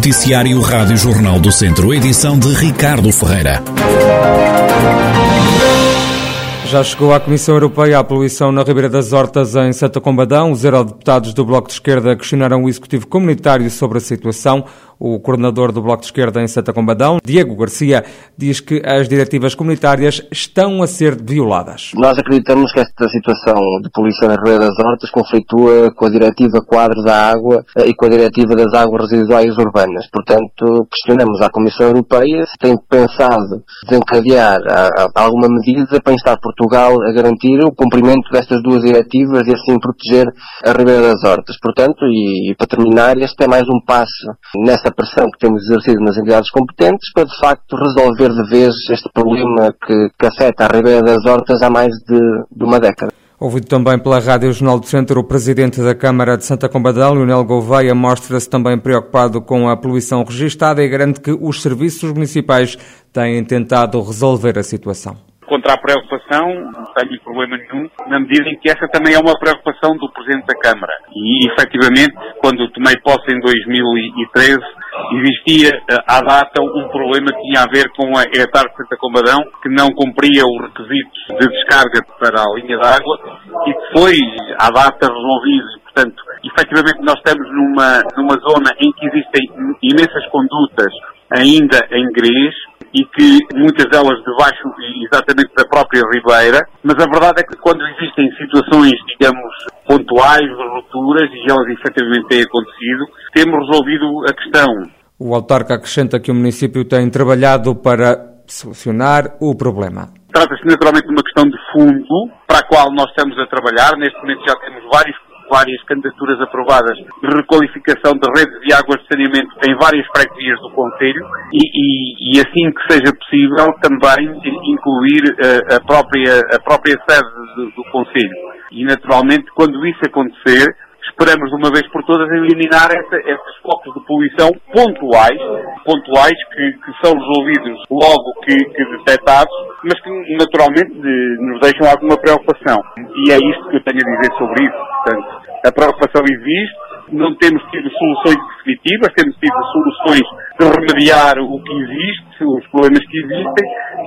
Noticiário Rádio Jornal do Centro, edição de Ricardo Ferreira. Já chegou à Comissão Europeia a poluição na Ribeira das Hortas, em Santa Combadão. Os eurodeputados do Bloco de Esquerda questionaram o Executivo Comunitário sobre a situação. O coordenador do Bloco de Esquerda em Santa Combadão, Diego Garcia, diz que as diretivas comunitárias estão a ser violadas. Nós acreditamos que esta situação de poluição na Ribeira das Hortas conflitua com a Diretiva Quadro da Água eh, e com a Diretiva das Águas Residuais Urbanas. Portanto, questionamos à Comissão Europeia se tem pensado desencadear alguma medida para instar Portugal a garantir o cumprimento destas duas diretivas e assim proteger a Ribeira das Hortas. Portanto, e, e para terminar, este é mais um passo nessa esta pressão que temos exercido nas entidades competentes para, de facto, resolver de vez este problema que, que afeta a Ribeira das Hortas há mais de, de uma década. Ouvido também pela Rádio Jornal do Centro, o Presidente da Câmara de Santa Combadão, Leonel Gouveia, mostra-se também preocupado com a poluição registada e garante que os serviços municipais têm tentado resolver a situação contra a preocupação, não tenho problema nenhum, na medida em que essa também é uma preocupação do Presidente da Câmara. E, efetivamente, quando tomei posse em 2013, existia eh, à data um problema que tinha a ver com a Etar Santa Combadão, que não cumpria os requisitos de descarga para a linha d'água e que foi à data resolvido. Portanto, efetivamente nós estamos numa, numa zona em que existem imensas condutas ainda em grés, e que muitas delas debaixo exatamente da própria Ribeira, mas a verdade é que quando existem situações, digamos, pontuais de rupturas, e elas efetivamente têm acontecido, temos resolvido a questão. O autarca acrescenta que o município tem trabalhado para solucionar o problema. Trata-se naturalmente de uma questão de fundo para a qual nós estamos a trabalhar. Neste momento já temos vários várias candidaturas aprovadas de requalificação de redes de águas de saneamento em várias freguesias do Conselho e, e, e, assim que seja possível também incluir uh, a, própria, a própria sede do, do Conselho. E naturalmente, quando isso acontecer, esperamos de uma vez por todas eliminar essa, esses focos de poluição pontuais, pontuais que, que são resolvidos logo que, que detectados, mas que naturalmente nos deixam alguma preocupação. E é isto que eu tenho a dizer sobre isso. Portanto, a preocupação existe, não temos tido soluções definitivas, temos tido soluções de remediar o que existe, os problemas que existem,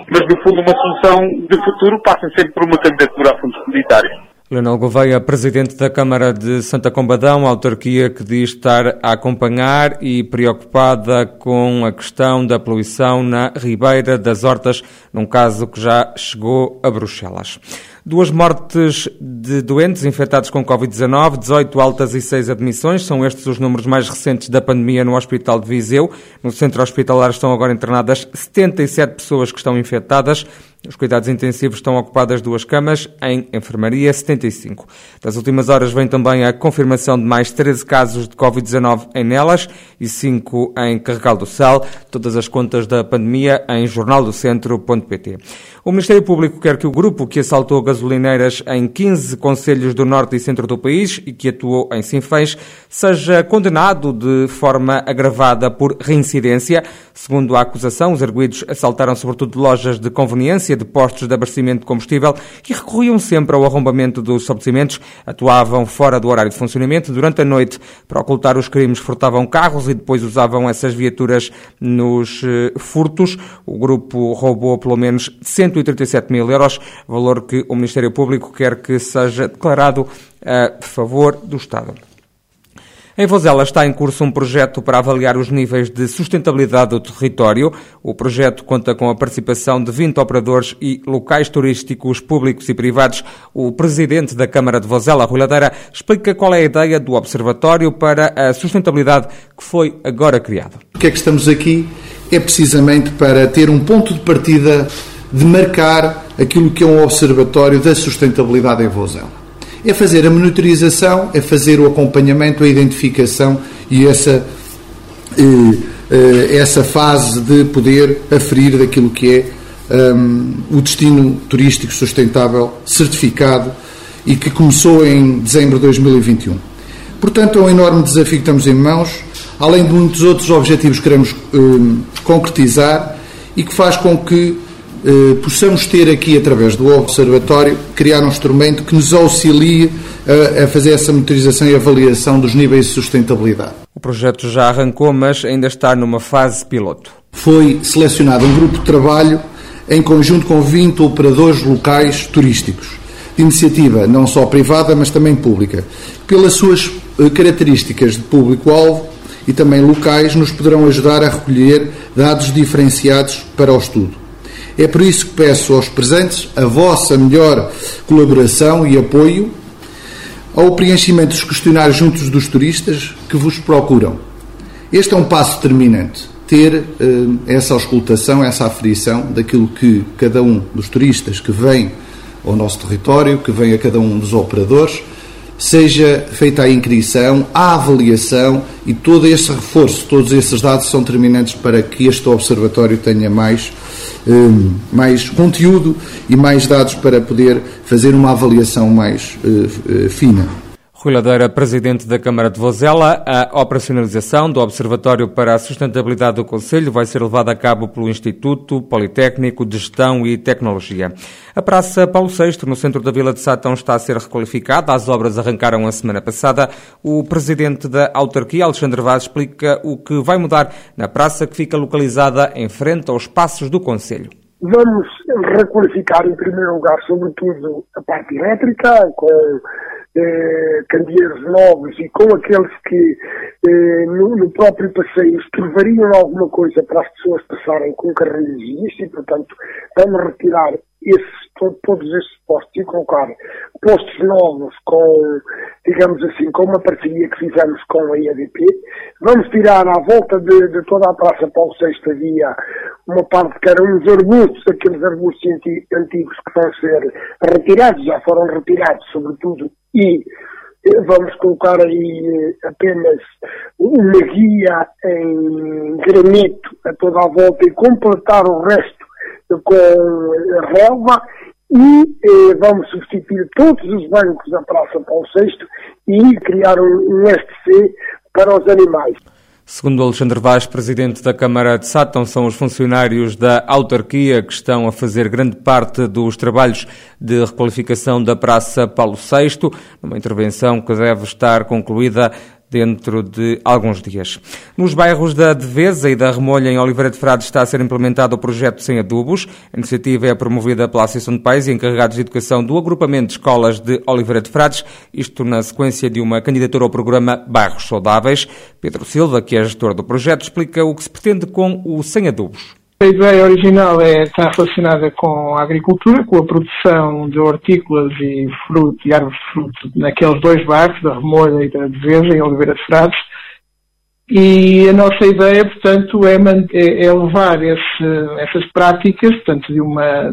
mas no fundo uma solução de futuro passa sempre por uma candidatura a fundos comunitários. Leonel Gouveia, presidente da Câmara de Santa Combadão, autarquia que diz estar a acompanhar e preocupada com a questão da poluição na Ribeira das Hortas, num caso que já chegou a Bruxelas. Duas mortes de doentes infectados com Covid-19, 18 altas e 6 admissões. São estes os números mais recentes da pandemia no Hospital de Viseu. No centro hospitalar estão agora internadas 77 pessoas que estão infectadas. Os cuidados intensivos estão ocupadas duas camas, em enfermaria 75. Das últimas horas vem também a confirmação de mais 13 casos de Covid-19 em Nelas e 5 em Carregal do Sal. Todas as contas da pandemia em jornaldocentro.pt. O Ministério Público quer que o grupo que assaltou gasolineiras em 15 conselhos do norte e centro do país e que atuou em Sinfãs seja condenado de forma agravada por reincidência. Segundo a acusação, os arguídos assaltaram sobretudo lojas de conveniência de postos de abastecimento de combustível e recorriam sempre ao arrombamento dos estabelecimentos, atuavam fora do horário de funcionamento durante a noite para ocultar os crimes, furtavam carros e depois usavam essas viaturas nos eh, furtos. O grupo roubou pelo menos 137 mil euros, valor que o Ministério Público quer que seja declarado a favor do Estado. Em Vozela está em curso um projeto para avaliar os níveis de sustentabilidade do território. O projeto conta com a participação de 20 operadores e locais turísticos públicos e privados. O presidente da Câmara de Vozela, Rui Ladeira, explica qual é a ideia do Observatório para a Sustentabilidade que foi agora criado. O que é que estamos aqui? É precisamente para ter um ponto de partida de marcar aquilo que é um Observatório da Sustentabilidade em Vozela é fazer a monitorização, é fazer o acompanhamento, a identificação e essa, eh, eh, essa fase de poder aferir daquilo que é um, o destino turístico sustentável certificado e que começou em dezembro de 2021. Portanto, é um enorme desafio que estamos em mãos, além de muitos outros objetivos que queremos um, concretizar e que faz com que eh, possamos ter aqui, através do Observatório, criar um instrumento que nos auxilie a, a fazer essa monitorização e avaliação dos níveis de sustentabilidade. O projeto já arrancou, mas ainda está numa fase piloto. Foi selecionado um grupo de trabalho em conjunto com 20 operadores locais turísticos, de iniciativa não só privada, mas também pública. Pelas suas eh, características de público-alvo e também locais, nos poderão ajudar a recolher dados diferenciados para o estudo. É por isso que peço aos presentes a vossa melhor colaboração e apoio ao preenchimento dos questionários juntos dos turistas que vos procuram. Este é um passo determinante ter uh, essa auscultação, essa aferição daquilo que cada um dos turistas que vem ao nosso território, que vem a cada um dos operadores, seja feita a inscrição, a avaliação e todo esse reforço, todos esses dados são determinantes para que este observatório tenha mais, eh, mais conteúdo e mais dados para poder fazer uma avaliação mais uh, uh, fina. Rui Ladeira, presidente da Câmara de Vozela, a operacionalização do Observatório para a Sustentabilidade do Conselho vai ser levada a cabo pelo Instituto Politécnico de Gestão e Tecnologia. A Praça Paulo VI, no centro da Vila de Satão, está a ser requalificada. As obras arrancaram a semana passada. O presidente da autarquia, Alexandre Vaz, explica o que vai mudar na praça que fica localizada em frente aos passos do Conselho. Vamos requalificar, em primeiro lugar, sobretudo, a parte elétrica, com eh, candeeiros novos e com aqueles que eh, no, no, próprio passeio estorvariam alguma coisa para as pessoas passarem com carrinhos e isso, e portanto vamos retirar todos esses postos e colocar postos novos com, digamos assim, com uma parceria que fizemos com a EDP. Vamos tirar à volta de, de toda a Praça Paulo VI havia uma parte que eram uns arbustos, aqueles arbustos antigos que vão ser retirados, já foram retirados, sobretudo e eh, vamos colocar aí eh, apenas uma guia em granito a toda a volta e completar o resto com relva e eh, vamos substituir todos os bancos da Praça Paulo VI e criar um, um STC para os animais. Segundo Alexandre Vaz, presidente da Câmara de Sátão, são os funcionários da autarquia que estão a fazer grande parte dos trabalhos de requalificação da Praça Paulo VI, numa intervenção que deve estar concluída dentro de alguns dias. Nos bairros da Devesa e da Remolha, em Oliveira de Frades, está a ser implementado o projeto Sem Adubos. A iniciativa é promovida pela Associação de Pais e Encarregados de Educação do Agrupamento de Escolas de Oliveira de Frades, isto na sequência de uma candidatura ao programa Bairros Saudáveis. Pedro Silva, que é gestor do projeto, explica o que se pretende com o Sem Adubos. A ideia original é, está relacionada com a agricultura, com a produção de hortícolas e fruto e árvores de fruto naqueles dois bairros, da Remolha e da Devesa, em Oliveira de Frades. E a nossa ideia, portanto, é, é, é levar esse, essas práticas, portanto, de uma,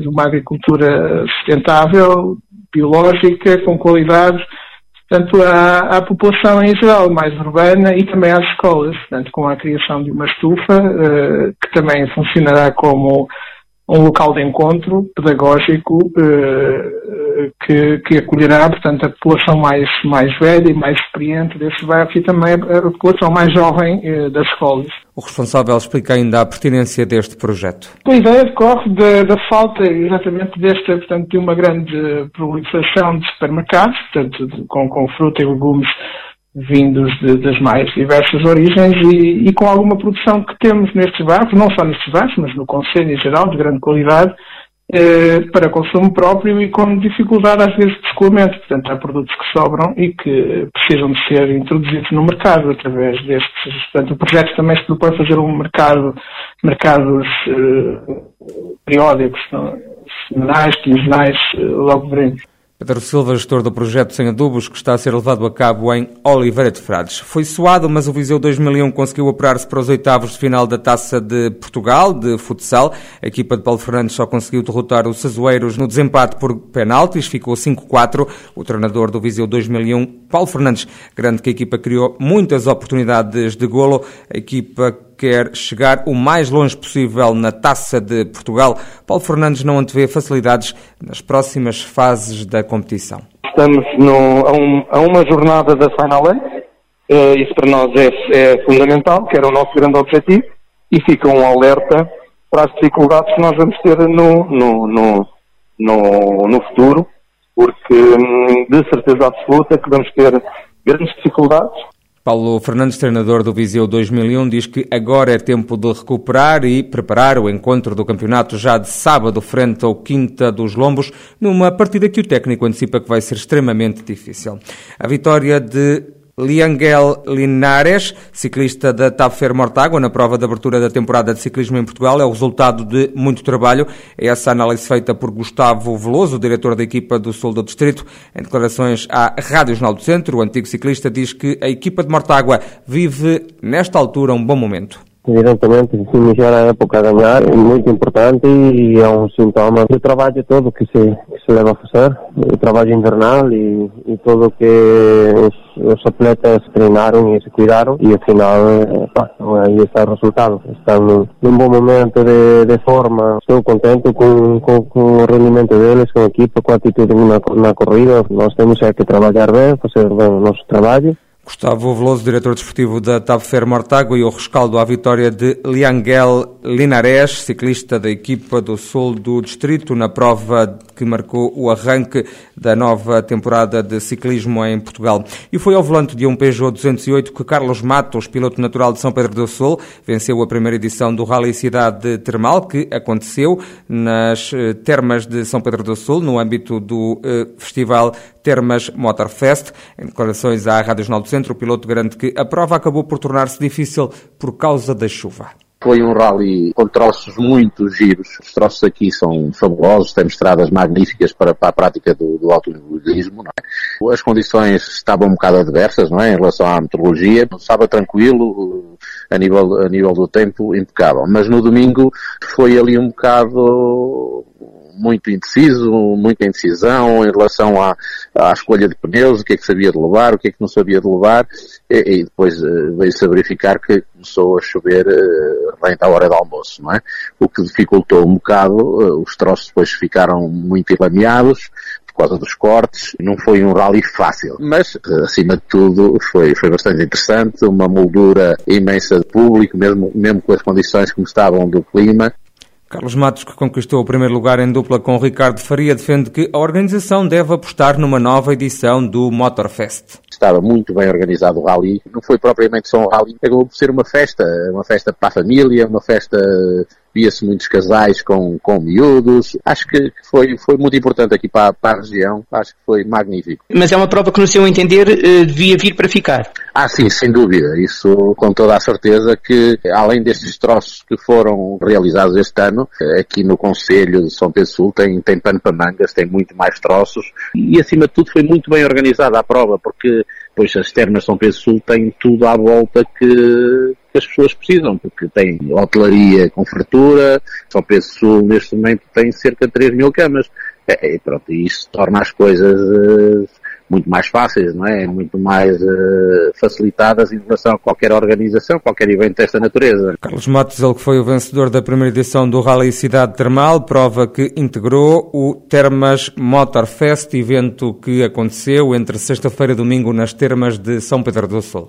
de uma agricultura sustentável, biológica, com qualidade, portanto, à, à, população em geral, mais urbana, e também às escolas, portanto, com a criação de uma estufa, uh, que também funcionará como um local de encontro pedagógico uh, que, que, acolherá, portanto, a população mais, mais velha e mais experiente desses bairros e também a população mais jovem uh, das escolas. O responsável explica ainda a pertinência deste projeto. A ideia decorre da, da falta exatamente desta, portanto, de uma grande proliferação de supermercados, portanto, com, com fruta e legumes vindos de, das mais diversas origens e, e, com alguma produção que temos nestes bairros, não só nestes bairros, mas no Conselho em geral, de grande qualidade, eh, para consumo próprio e com dificuldade às vezes de escoamento. Portanto, há produtos que sobram e que precisam de ser introduzidos no mercado através destes. Portanto, o projeto também se propõe fazer um mercado, mercados eh, periódicos, semanais, quinzenais, eh, logo veremos. Pedro Silva, gestor do projeto Sem Adubos, que está a ser levado a cabo em Oliveira de Frades. Foi suado, mas o Viseu 2001 conseguiu operar-se para os oitavos de final da Taça de Portugal, de futsal. A equipa de Paulo Fernandes só conseguiu derrotar os Sazoeiros no desempate por penaltis, ficou 5-4. O treinador do Viseu 2001, Paulo Fernandes, grande que a equipa criou muitas oportunidades de golo. A equipa quer chegar o mais longe possível na Taça de Portugal. Paulo Fernandes não antevê facilidades nas próximas fases da competição. Estamos no, a, um, a, uma jornada da Final Eight. Uh, isso para nós é, é, fundamental, que era o nosso grande objetivo, e fica um alerta para as dificuldades que nós vamos ter no, no, no, no, no futuro, porque hum, de certeza absoluta que vamos ter grandes dificuldades Paulo Fernandes, treinador do Viseu 2001, diz que agora é tempo de recuperar e preparar o encontro do campeonato já de sábado frente ao Quinta dos Lombos, numa partida que o técnico antecipa que vai ser extremamente difícil. A vitória de Liangel Linares, ciclista da Tafer Mortágua, na prova de abertura da temporada de ciclismo em Portugal, é o resultado de muito trabalho. É essa análise feita por Gustavo Veloso, diretor da equipa do Sul do Distrito. Em declarações à Rádio Jornal do Centro, o antigo ciclista diz que a equipa de Mortágua vive, nesta altura, um bom momento evidentemente iniciar a época a ganhar é muito importante e é um sintoma do trabalho todo que se, que se leva a fazer, o trabalho invernal e, e tudo que os, atletas treinaram e se cuidaram e afinal pá, aí está o resultado. Estão num, bom momento de, forma, estou contente com, com, com, o rendimento deles, com a equipa, com a atitude na, na corrida. Nós temos que trabalhar bem, fazer bem o nosso trabalho Gustavo Veloso, diretor desportivo da Tabfer Mortágua e o rescaldo à vitória de Liangel Linares, ciclista da equipa do Sul do Distrito, na prova que marcou o arranque da nova temporada de ciclismo em Portugal. E foi ao volante de um Peugeot 208 que Carlos Matos, piloto natural de São Pedro do Sul, venceu a primeira edição do Rally Cidade Termal, que aconteceu nas eh, termas de São Pedro do Sul, no âmbito do eh, Festival Termas Motorfest. Em declarações à Rádio Jornal do Centro, o piloto garante que a prova acabou por tornar-se difícil por causa da chuva. Foi um rally com troços muito giros. Os troços aqui são fabulosos, temos estradas magníficas para, para a prática do, do automobilismo. É? As condições estavam um bocado adversas não é? em relação à meteorologia. Estava tranquilo, a nível, a nível do tempo, impecável. Mas no domingo foi ali um bocado muito indeciso, muita indecisão em relação à, à escolha de pneus, o que é que sabia de levar, o que é que não sabia de levar, e, e depois uh, veio-se a verificar que começou a chover uh, bem à hora do almoço, não é? O que dificultou um bocado, uh, os troços depois ficaram muito enlameados, por causa dos cortes. Não foi um rally fácil, mas acima de tudo foi, foi bastante interessante, uma moldura imensa de público, mesmo, mesmo com as condições como estavam do clima. Carlos Matos, que conquistou o primeiro lugar em dupla com Ricardo Faria, defende que a organização deve apostar numa nova edição do Motorfest. Estava muito bem organizado o rally. Não foi propriamente só um rally, acabou por ser uma festa, uma festa para a família, uma festa via-se muitos casais com, com miúdos. Acho que foi, foi muito importante aqui para, para a região. Acho que foi magnífico. Mas é uma prova que, no seu entender, eh, devia vir para ficar. Ah, sim, sem dúvida. Isso com toda a certeza que, além destes troços que foram realizados este ano, aqui no Conselho de São Pedro Sul tem, tem pano para mangas, tem muito mais troços e, acima de tudo, foi muito bem organizada a prova, porque pois as termas São Pedro Sul têm tudo à volta que, que as pessoas precisam, porque tem hotelaria com fartura, São Pedro Sul neste momento tem cerca de 3 mil camas. É, e pronto, isso torna as coisas uh, muito mais fáceis, não é? Muito mais uh, facilitadas em relação a qualquer organização, qualquer evento desta natureza. Carlos Matos, ele que foi o vencedor da primeira edição do Rally Cidade Termal, prova que integrou o Termas Motor Fest, evento que aconteceu entre sexta-feira e domingo nas termas de São Pedro do Sul.